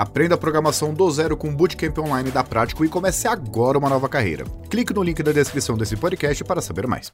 Aprenda a programação do zero com o Bootcamp Online da Prático e comece agora uma nova carreira. Clique no link da descrição desse podcast para saber mais.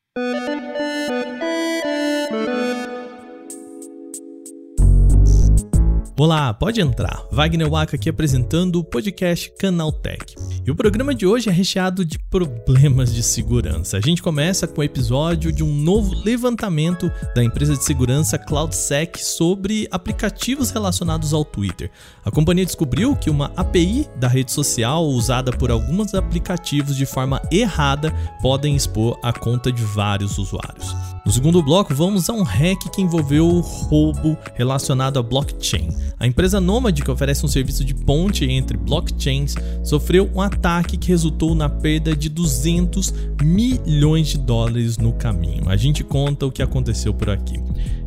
Olá, pode entrar. Wagner Waka aqui apresentando o podcast Canaltech. E o programa de hoje é recheado de problemas de segurança. A gente começa com o episódio de um novo levantamento da empresa de segurança CloudSec sobre aplicativos relacionados ao Twitter. A companhia descobriu que uma API da rede social usada por alguns aplicativos de forma errada podem expor a conta de vários usuários. No segundo bloco, vamos a um hack que envolveu o roubo relacionado a blockchain. A empresa Nomad, que oferece um serviço de ponte entre blockchains, sofreu um ataque que resultou na perda de 200 milhões de dólares no caminho. A gente conta o que aconteceu por aqui.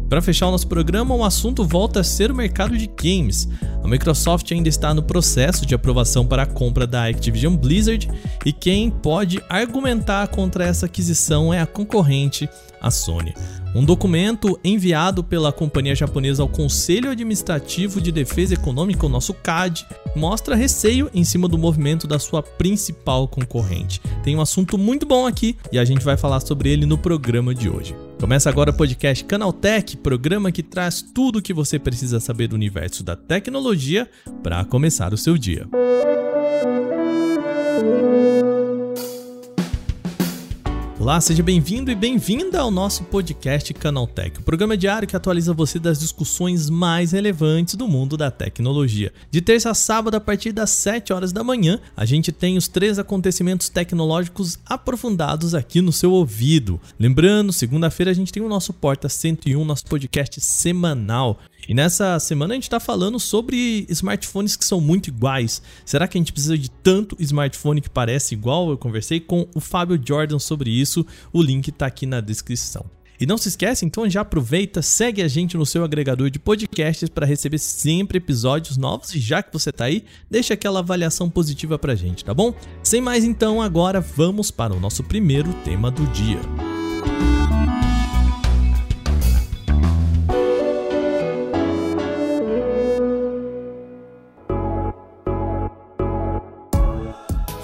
Para fechar o nosso programa, o assunto volta a ser o mercado de games. A Microsoft ainda está no processo de aprovação para a compra da Activision Blizzard e quem pode argumentar contra essa aquisição é a concorrente, a Sony. Um documento enviado pela companhia japonesa ao Conselho Administrativo de Defesa Econômica, o nosso CAD, mostra receio em cima do movimento da sua principal concorrente. Tem um assunto muito bom aqui e a gente vai falar sobre ele no programa de hoje. Começa agora o podcast Canaltech, programa que traz tudo o que você precisa saber do universo da tecnologia para começar o seu dia. Olá, seja bem-vindo e bem-vinda ao nosso podcast Canaltech, o programa diário que atualiza você das discussões mais relevantes do mundo da tecnologia. De terça a sábado, a partir das 7 horas da manhã, a gente tem os três acontecimentos tecnológicos aprofundados aqui no seu ouvido. Lembrando, segunda-feira a gente tem o nosso Porta 101, nosso podcast semanal. E nessa semana a gente está falando sobre smartphones que são muito iguais. Será que a gente precisa de tanto smartphone que parece igual? Eu conversei com o Fábio Jordan sobre isso. O link está aqui na descrição. E não se esquece, então já aproveita, segue a gente no seu agregador de podcasts para receber sempre episódios novos e já que você está aí, deixa aquela avaliação positiva pra gente, tá bom? Sem mais então, agora vamos para o nosso primeiro tema do dia.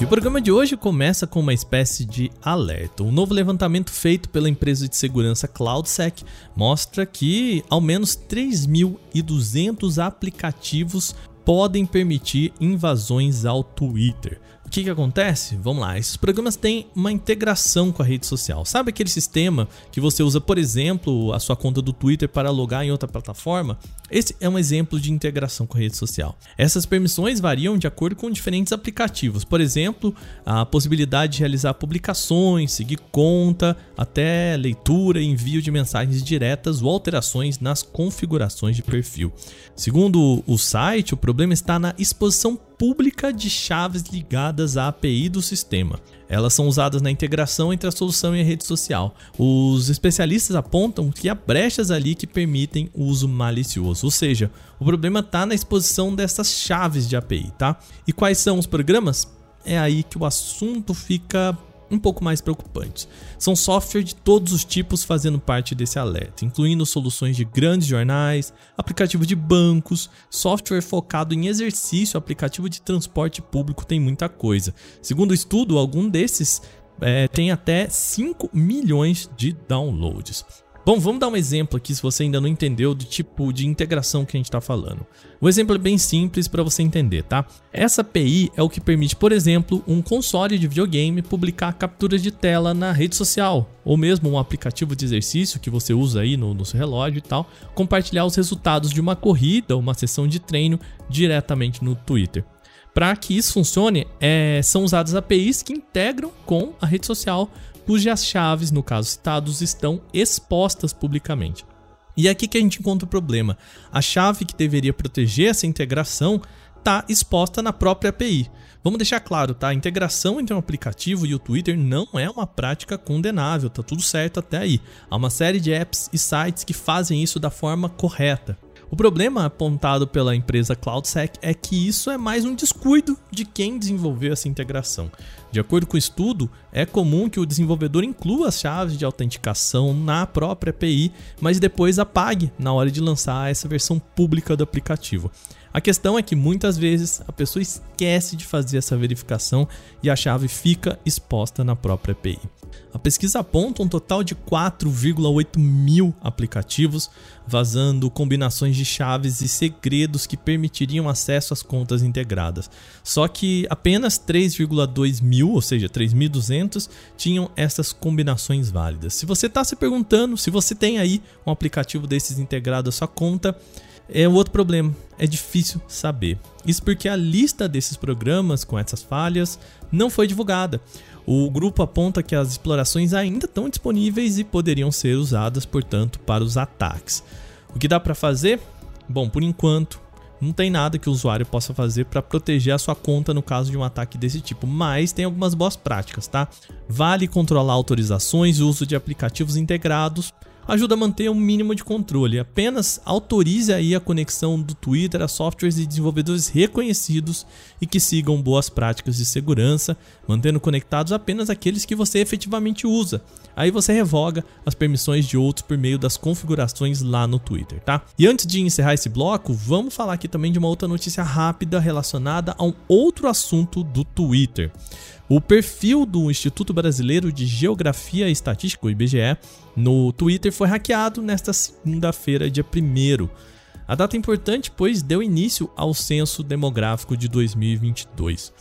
E o programa de hoje começa com uma espécie de alerta. Um novo levantamento feito pela empresa de segurança CloudSec mostra que ao menos 3.200 aplicativos podem permitir invasões ao Twitter. O que, que acontece? Vamos lá, esses programas têm uma integração com a rede social. Sabe aquele sistema que você usa, por exemplo, a sua conta do Twitter para logar em outra plataforma? Esse é um exemplo de integração com a rede social. Essas permissões variam de acordo com diferentes aplicativos. Por exemplo, a possibilidade de realizar publicações, seguir conta, até leitura e envio de mensagens diretas ou alterações nas configurações de perfil. Segundo o site, o problema está na exposição pública de chaves ligadas à API do sistema. Elas são usadas na integração entre a solução e a rede social. Os especialistas apontam que há brechas ali que permitem o uso malicioso, ou seja, o problema está na exposição dessas chaves de API, tá? E quais são os programas? É aí que o assunto fica um pouco mais preocupantes. São software de todos os tipos fazendo parte desse alerta, incluindo soluções de grandes jornais, aplicativo de bancos, software focado em exercício, aplicativo de transporte público, tem muita coisa. Segundo o estudo, algum desses é, tem até 5 milhões de downloads. Bom, vamos dar um exemplo aqui se você ainda não entendeu do tipo de integração que a gente está falando. O exemplo é bem simples para você entender, tá? Essa API é o que permite, por exemplo, um console de videogame publicar capturas de tela na rede social, ou mesmo um aplicativo de exercício que você usa aí no, no seu relógio e tal, compartilhar os resultados de uma corrida ou uma sessão de treino diretamente no Twitter. Para que isso funcione, é, são usadas APIs que integram com a rede social, cujas chaves, no caso citados, estão expostas publicamente. E é aqui que a gente encontra o problema. A chave que deveria proteger essa integração está exposta na própria API. Vamos deixar claro, tá? A integração entre um aplicativo e o Twitter não é uma prática condenável, tá tudo certo até aí. Há uma série de apps e sites que fazem isso da forma correta. O problema apontado pela empresa CloudSec é que isso é mais um descuido de quem desenvolveu essa integração. De acordo com o estudo, é comum que o desenvolvedor inclua as chaves de autenticação na própria API, mas depois apague na hora de lançar essa versão pública do aplicativo. A questão é que muitas vezes a pessoa esquece de fazer essa verificação e a chave fica exposta na própria API. A pesquisa aponta um total de 4,8 mil aplicativos vazando combinações de chaves e segredos que permitiriam acesso às contas integradas. Só que apenas 3,2 mil, ou seja, 3.200, tinham essas combinações válidas. Se você está se perguntando se você tem aí um aplicativo desses integrado à sua conta, é outro problema, é difícil saber. Isso porque a lista desses programas com essas falhas não foi divulgada. O grupo aponta que as explorações ainda estão disponíveis e poderiam ser usadas, portanto, para os ataques. O que dá para fazer? Bom, por enquanto, não tem nada que o usuário possa fazer para proteger a sua conta no caso de um ataque desse tipo, mas tem algumas boas práticas, tá? Vale controlar autorizações e uso de aplicativos integrados ajuda a manter um mínimo de controle. Apenas autorize aí a conexão do Twitter a softwares e desenvolvedores reconhecidos e que sigam boas práticas de segurança, mantendo conectados apenas aqueles que você efetivamente usa. Aí você revoga as permissões de outros por meio das configurações lá no Twitter, tá? E antes de encerrar esse bloco, vamos falar aqui também de uma outra notícia rápida relacionada a um outro assunto do Twitter. O perfil do Instituto Brasileiro de Geografia e Estatística, o IBGE, no Twitter foi hackeado nesta segunda-feira, dia 1. A data é importante, pois deu início ao censo demográfico de 2022.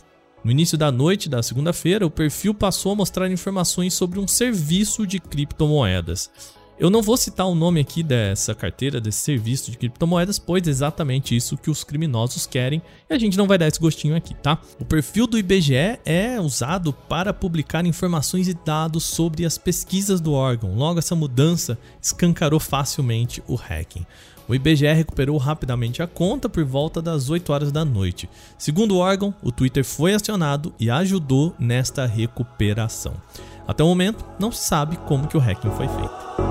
No início da noite da segunda-feira, o perfil passou a mostrar informações sobre um serviço de criptomoedas. Eu não vou citar o nome aqui dessa carteira, desse serviço de criptomoedas, pois é exatamente isso que os criminosos querem e a gente não vai dar esse gostinho aqui, tá? O perfil do IBGE é usado para publicar informações e dados sobre as pesquisas do órgão. Logo, essa mudança escancarou facilmente o hacking. O IBGE recuperou rapidamente a conta por volta das 8 horas da noite. Segundo o órgão, o Twitter foi acionado e ajudou nesta recuperação. Até o momento, não se sabe como que o hacking foi feito.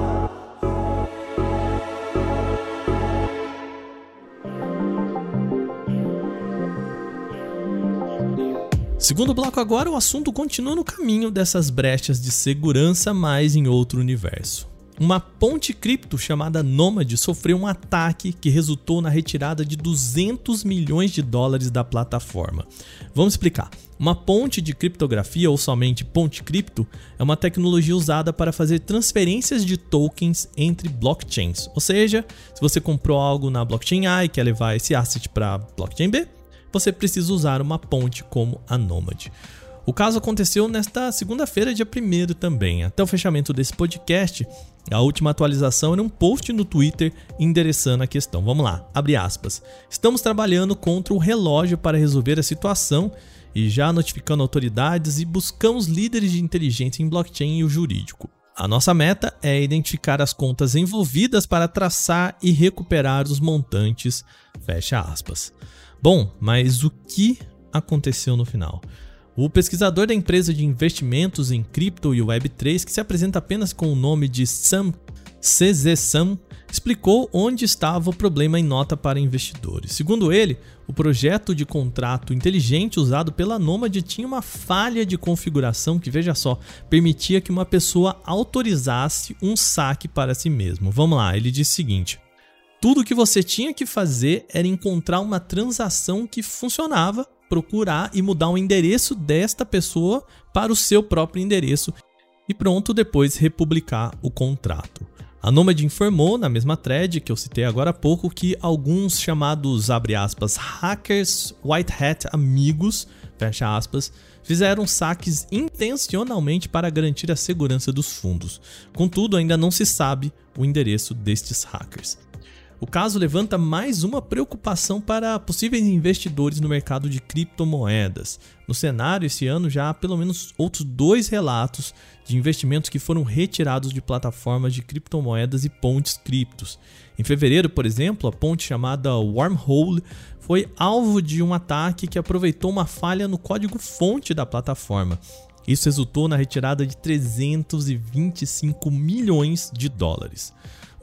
Segundo bloco agora, o assunto continua no caminho dessas brechas de segurança, mas em outro universo. Uma ponte cripto chamada Nomad sofreu um ataque que resultou na retirada de 200 milhões de dólares da plataforma. Vamos explicar. Uma ponte de criptografia ou somente ponte cripto é uma tecnologia usada para fazer transferências de tokens entre blockchains. Ou seja, se você comprou algo na blockchain A e quer levar esse asset para blockchain B, você precisa usar uma ponte como a Nomad. O caso aconteceu nesta segunda-feira, dia 1 também. Até o fechamento desse podcast, a última atualização era um post no Twitter endereçando a questão. Vamos lá, abre aspas. Estamos trabalhando contra o relógio para resolver a situação e já notificando autoridades e buscamos líderes de inteligência em blockchain e o jurídico. A nossa meta é identificar as contas envolvidas para traçar e recuperar os montantes. Fecha aspas. Bom, mas o que aconteceu no final? O pesquisador da empresa de investimentos em cripto e Web3, que se apresenta apenas com o nome de Sam CZ Sam, explicou onde estava o problema em nota para investidores. Segundo ele, o projeto de contrato inteligente usado pela Nomad tinha uma falha de configuração que, veja só, permitia que uma pessoa autorizasse um saque para si mesmo. Vamos lá, ele disse o seguinte: tudo que você tinha que fazer era encontrar uma transação que funcionava, procurar e mudar o endereço desta pessoa para o seu próprio endereço e pronto, depois republicar o contrato. A Nomad informou na mesma thread que eu citei agora há pouco que alguns chamados aspas, hackers white hat amigos aspas, fizeram saques intencionalmente para garantir a segurança dos fundos. Contudo, ainda não se sabe o endereço destes hackers. O caso levanta mais uma preocupação para possíveis investidores no mercado de criptomoedas. No cenário, esse ano já há pelo menos outros dois relatos de investimentos que foram retirados de plataformas de criptomoedas e pontes criptos. Em fevereiro, por exemplo, a ponte chamada Wormhole foi alvo de um ataque que aproveitou uma falha no código-fonte da plataforma. Isso resultou na retirada de 325 milhões de dólares.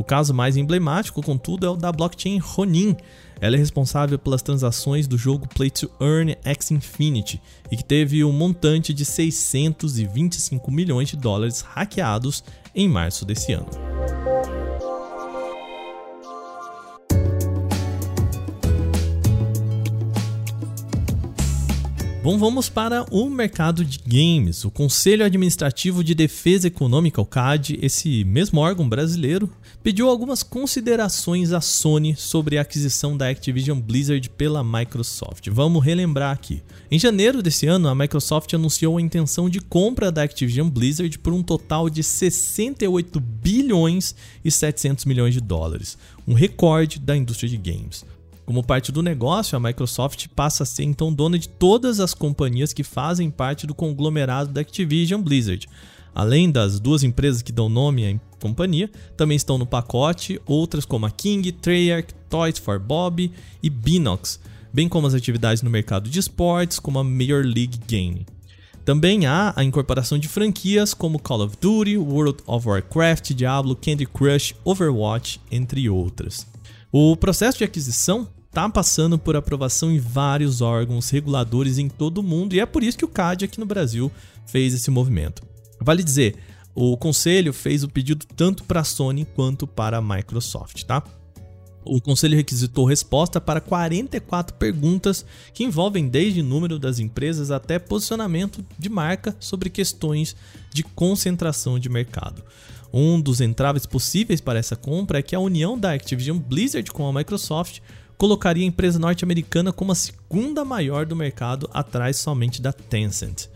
O caso mais emblemático, contudo, é o da blockchain Ronin. Ela é responsável pelas transações do jogo Play to Earn X Infinity e que teve um montante de 625 milhões de dólares hackeados em março desse ano. Bom, vamos para o mercado de games. O Conselho Administrativo de Defesa Econômica, o CAD, esse mesmo órgão brasileiro, pediu algumas considerações à Sony sobre a aquisição da Activision Blizzard pela Microsoft. Vamos relembrar aqui. Em janeiro desse ano, a Microsoft anunciou a intenção de compra da Activision Blizzard por um total de 68 bilhões e 700 milhões de dólares, um recorde da indústria de games. Como parte do negócio, a Microsoft passa a ser então dona de todas as companhias que fazem parte do conglomerado da Activision Blizzard. Além das duas empresas que dão nome à companhia, também estão no pacote outras como a King, Treyarch, Toys for Bob e Binox, bem como as atividades no mercado de esportes, como a Major League Gaming. Também há a incorporação de franquias como Call of Duty, World of Warcraft, Diablo, Candy Crush, Overwatch, entre outras. O processo de aquisição está passando por aprovação em vários órgãos reguladores em todo o mundo e é por isso que o CAD aqui no Brasil fez esse movimento. Vale dizer, o conselho fez o pedido tanto para a Sony quanto para a Microsoft, tá? O conselho requisitou resposta para 44 perguntas que envolvem desde número das empresas até posicionamento de marca sobre questões de concentração de mercado. Um dos entraves possíveis para essa compra é que a união da Activision Blizzard com a Microsoft colocaria a empresa norte-americana como a segunda maior do mercado, atrás somente da Tencent.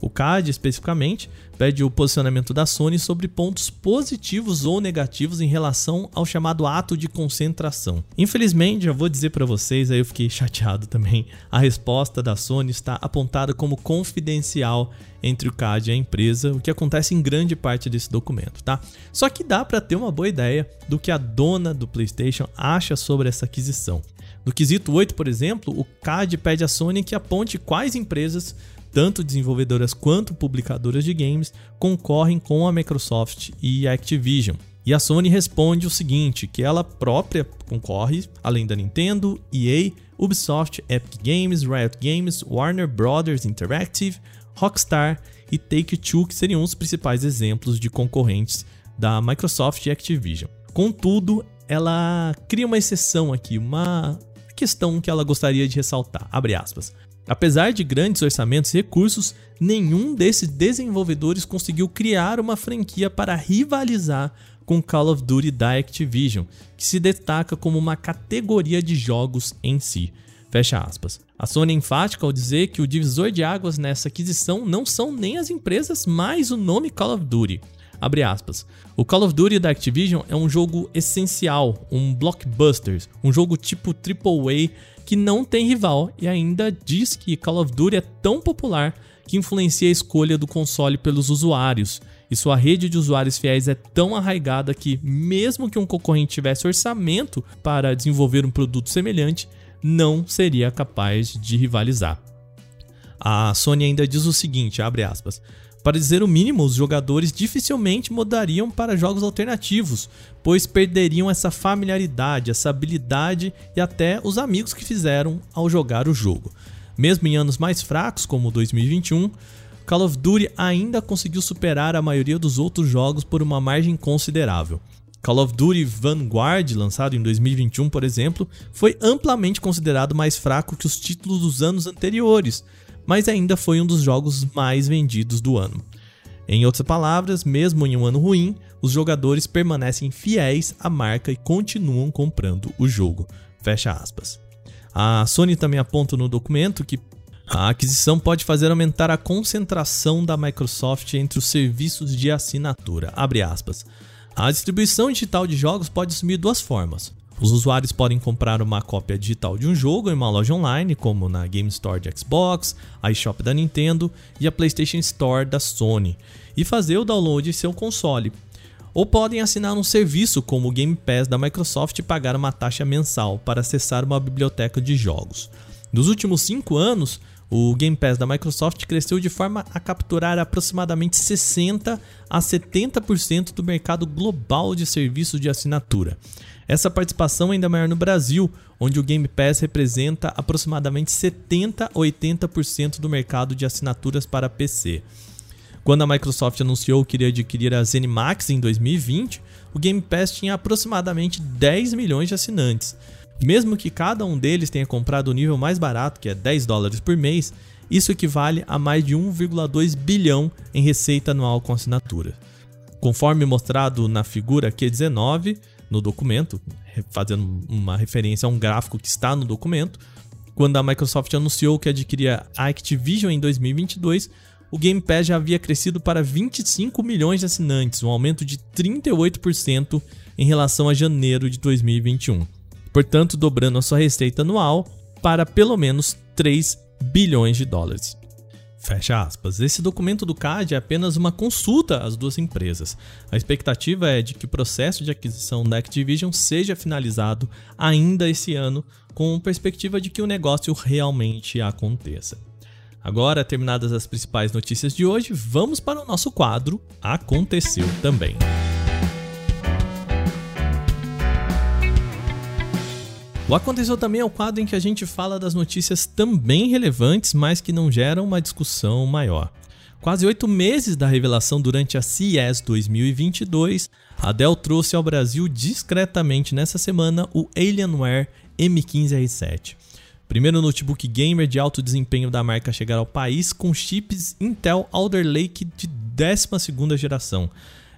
O CAD, especificamente, pede o posicionamento da Sony sobre pontos positivos ou negativos em relação ao chamado ato de concentração. Infelizmente, já vou dizer para vocês, aí eu fiquei chateado também, a resposta da Sony está apontada como confidencial entre o CAD e a empresa, o que acontece em grande parte desse documento, tá? Só que dá para ter uma boa ideia do que a dona do PlayStation acha sobre essa aquisição. No quesito 8, por exemplo, o CAD pede à Sony que aponte quais empresas tanto desenvolvedoras quanto publicadoras de games concorrem com a Microsoft e a Activision. E a Sony responde o seguinte, que ela própria concorre, além da Nintendo, EA, Ubisoft, Epic Games, Riot Games, Warner Brothers Interactive, Rockstar e Take-Two, que seriam os principais exemplos de concorrentes da Microsoft e Activision. Contudo, ela cria uma exceção aqui, uma questão que ela gostaria de ressaltar. Abre aspas. Apesar de grandes orçamentos e recursos, nenhum desses desenvolvedores conseguiu criar uma franquia para rivalizar com Call of Duty da Activision, que se destaca como uma categoria de jogos em si. Fecha aspas. A Sony é enfática ao dizer que o divisor de águas nessa aquisição não são nem as empresas, mas o nome Call of Duty. Abre aspas. O Call of Duty da Activision é um jogo essencial, um blockbuster, um jogo tipo AAA que não tem rival e ainda diz que Call of Duty é tão popular que influencia a escolha do console pelos usuários. E sua rede de usuários fiéis é tão arraigada que, mesmo que um concorrente tivesse orçamento para desenvolver um produto semelhante, não seria capaz de rivalizar. A Sony ainda diz o seguinte, abre aspas: para dizer o mínimo, os jogadores dificilmente mudariam para jogos alternativos, pois perderiam essa familiaridade, essa habilidade e até os amigos que fizeram ao jogar o jogo. Mesmo em anos mais fracos, como 2021, Call of Duty ainda conseguiu superar a maioria dos outros jogos por uma margem considerável. Call of Duty Vanguard, lançado em 2021, por exemplo, foi amplamente considerado mais fraco que os títulos dos anos anteriores, mas ainda foi um dos jogos mais vendidos do ano. Em outras palavras, mesmo em um ano ruim, os jogadores permanecem fiéis à marca e continuam comprando o jogo. Fecha aspas. A Sony também aponta no documento que a aquisição pode fazer aumentar a concentração da Microsoft entre os serviços de assinatura. A distribuição digital de jogos pode assumir duas formas. Os usuários podem comprar uma cópia digital de um jogo em uma loja online, como na Game Store de Xbox, a eShop da Nintendo e a PlayStation Store da Sony, e fazer o download em seu console. Ou podem assinar um serviço como o Game Pass da Microsoft e pagar uma taxa mensal para acessar uma biblioteca de jogos. Nos últimos 5 anos, o Game Pass da Microsoft cresceu de forma a capturar aproximadamente 60 a 70% do mercado global de serviços de assinatura. Essa participação é ainda maior no Brasil, onde o Game Pass representa aproximadamente 70 a 80% do mercado de assinaturas para PC. Quando a Microsoft anunciou que iria adquirir a ZeniMax em 2020, o Game Pass tinha aproximadamente 10 milhões de assinantes. Mesmo que cada um deles tenha comprado o nível mais barato, que é 10 dólares por mês, Isso equivale a mais de 1,2 bilhão em receita anual com assinatura. Conforme mostrado na figura Q19 no documento, fazendo uma referência a um gráfico que está no documento, quando a Microsoft anunciou que adquiria a Activision em 2022, o Game Pass já havia crescido para 25 milhões de assinantes, um aumento de 38% em relação a janeiro de 2021. Portanto, dobrando a sua receita anual para pelo menos 3 bilhões de dólares. Fecha aspas. Esse documento do CAD é apenas uma consulta às duas empresas. A expectativa é de que o processo de aquisição da Activision seja finalizado ainda esse ano, com perspectiva de que o negócio realmente aconteça. Agora, terminadas as principais notícias de hoje, vamos para o nosso quadro Aconteceu também. O Aconteceu também é o quadro em que a gente fala das notícias também relevantes, mas que não geram uma discussão maior. Quase oito meses da revelação durante a CES 2022, a Dell trouxe ao Brasil discretamente nessa semana o Alienware M15R7. Primeiro notebook gamer de alto desempenho da marca a chegar ao país com chips Intel Alder Lake de 12ª geração.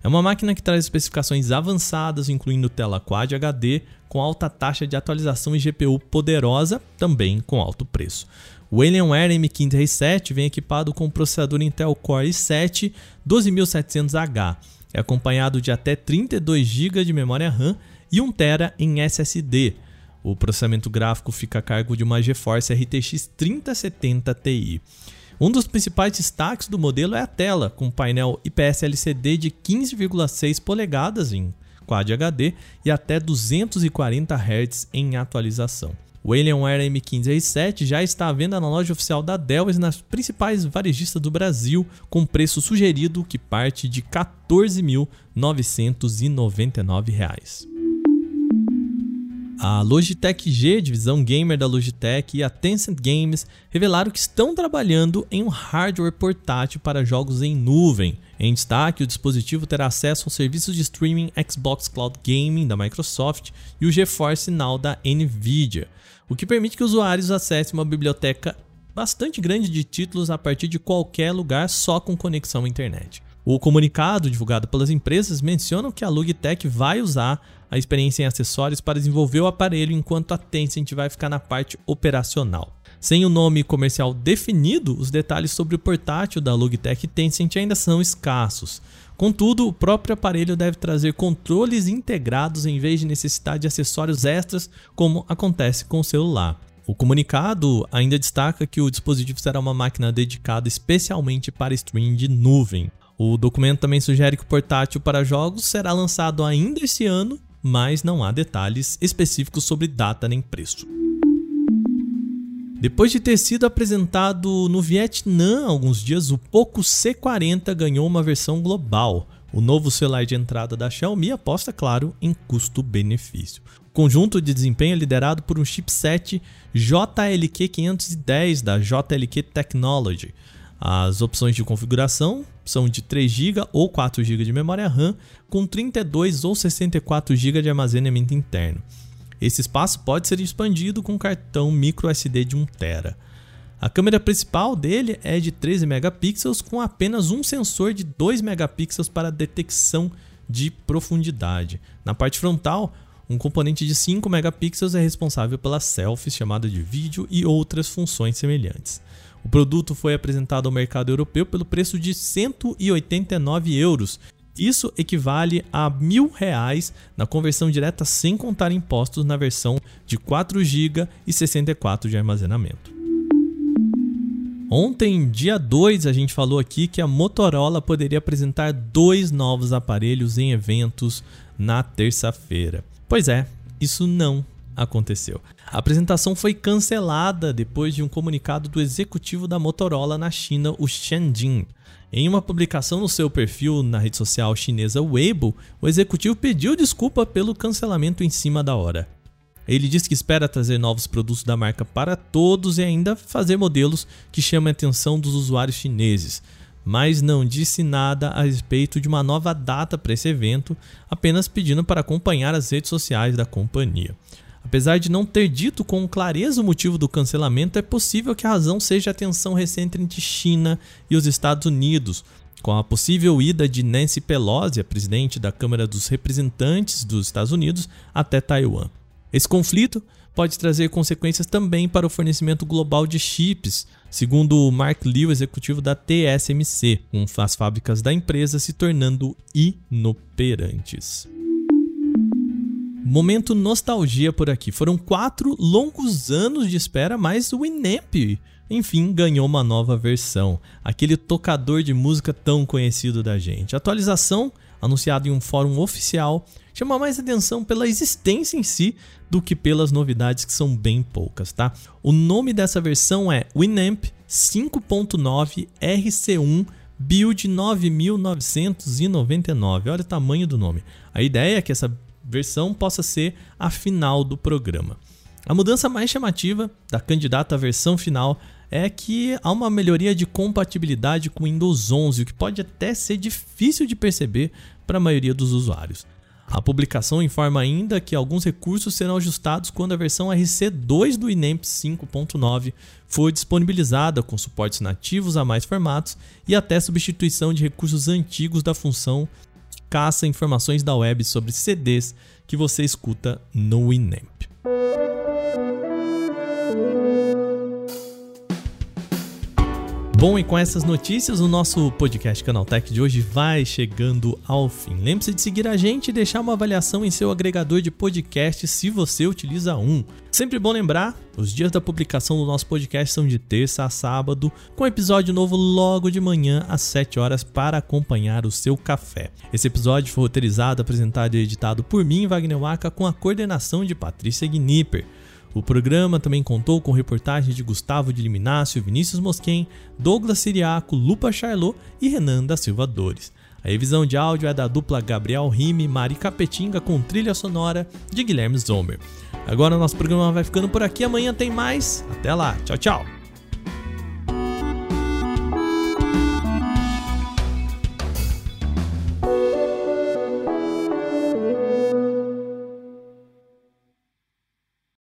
É uma máquina que traz especificações avançadas, incluindo tela Quad HD, com alta taxa de atualização e GPU poderosa, também com alto preço. O Alienware M15R7 vem equipado com processador Intel Core i7 12700H. É acompanhado de até 32 GB de memória RAM e 1 TB em SSD. O processamento gráfico fica a cargo de uma GeForce RTX 3070 Ti. Um dos principais destaques do modelo é a tela, com painel IPS LCD de 15,6 polegadas em Quad HD e até 240 Hz em atualização. O Alienware M15R7 já está à venda na loja oficial da Dell e nas principais varejistas do Brasil, com preço sugerido que parte de R$ 14.999 a Logitech G, divisão gamer da Logitech, e a Tencent Games revelaram que estão trabalhando em um hardware portátil para jogos em nuvem. Em destaque, o dispositivo terá acesso aos serviços de streaming Xbox Cloud Gaming da Microsoft e o GeForce Now da Nvidia, o que permite que usuários acessem uma biblioteca bastante grande de títulos a partir de qualquer lugar só com conexão à internet. O comunicado divulgado pelas empresas menciona que a Logitech vai usar a experiência em acessórios para desenvolver o aparelho, enquanto a Tencent vai ficar na parte operacional. Sem o nome comercial definido, os detalhes sobre o portátil da Logitech Tencent ainda são escassos. Contudo, o próprio aparelho deve trazer controles integrados em vez de necessitar de acessórios extras, como acontece com o celular. O comunicado ainda destaca que o dispositivo será uma máquina dedicada especialmente para streaming de nuvem. O documento também sugere que o portátil para jogos será lançado ainda esse ano mas não há detalhes específicos sobre data nem preço. Depois de ter sido apresentado no Vietnã há alguns dias, o Poco C40 ganhou uma versão global. O novo celular de entrada da Xiaomi aposta, claro, em custo-benefício. Conjunto de desempenho é liderado por um chipset JLQ510 da JLQ Technology. As opções de configuração são de 3 GB ou 4 GB de memória RAM, com 32 ou 64 GB de armazenamento interno. Esse espaço pode ser expandido com cartão micro SD de 1 TB. A câmera principal dele é de 13 megapixels com apenas um sensor de 2 megapixels para detecção de profundidade. Na parte frontal, um componente de 5 megapixels é responsável pelas selfies, chamada de vídeo e outras funções semelhantes. O produto foi apresentado ao mercado europeu pelo preço de 189 euros. Isso equivale a mil reais na conversão direta sem contar impostos na versão de 4 GB e 64 de armazenamento. Ontem, dia 2, a gente falou aqui que a Motorola poderia apresentar dois novos aparelhos em eventos na terça-feira. Pois é, isso não aconteceu. A apresentação foi cancelada depois de um comunicado do executivo da Motorola na China, o Shen Jin. Em uma publicação no seu perfil na rede social chinesa Weibo, o executivo pediu desculpa pelo cancelamento em cima da hora. Ele disse que espera trazer novos produtos da marca para todos e ainda fazer modelos que chamem a atenção dos usuários chineses, mas não disse nada a respeito de uma nova data para esse evento, apenas pedindo para acompanhar as redes sociais da companhia. Apesar de não ter dito com clareza o motivo do cancelamento, é possível que a razão seja a tensão recente entre China e os Estados Unidos, com a possível ida de Nancy Pelosi, a presidente da Câmara dos Representantes dos Estados Unidos, até Taiwan. Esse conflito pode trazer consequências também para o fornecimento global de chips, segundo Mark Liu, executivo da TSMC, com as fábricas da empresa se tornando inoperantes. Momento nostalgia por aqui. Foram quatro longos anos de espera, mas o Inamp, enfim, ganhou uma nova versão. Aquele tocador de música tão conhecido da gente. atualização, anunciada em um fórum oficial, chama mais atenção pela existência em si do que pelas novidades que são bem poucas, tá? O nome dessa versão é Winamp 5.9 RC1 Build 9999. Olha o tamanho do nome. A ideia é que essa versão possa ser a final do programa. A mudança mais chamativa da candidata à versão final é que há uma melhoria de compatibilidade com Windows 11, o que pode até ser difícil de perceber para a maioria dos usuários. A publicação informa ainda que alguns recursos serão ajustados quando a versão RC2 do INEMP 5.9 for disponibilizada com suportes nativos a mais formatos e até substituição de recursos antigos da função caça informações da web sobre CDs que você escuta no Winamp. Bom, e com essas notícias, o nosso podcast Canaltech de hoje vai chegando ao fim. Lembre-se de seguir a gente e deixar uma avaliação em seu agregador de podcast se você utiliza um. Sempre bom lembrar, os dias da publicação do nosso podcast são de terça a sábado, com episódio novo logo de manhã às 7 horas para acompanhar o seu café. Esse episódio foi roteirizado, apresentado e editado por mim, Wagner Waka, com a coordenação de Patrícia Gnipper. O programa também contou com reportagens de Gustavo de Liminácio, Vinícius Mosquen, Douglas Siriaco, Lupa Charlot e Renan da Silva Dores. A revisão de áudio é da dupla Gabriel Rime e Mari Capetinga com trilha sonora de Guilherme Zomer. Agora nosso programa vai ficando por aqui, amanhã tem mais. Até lá, tchau, tchau!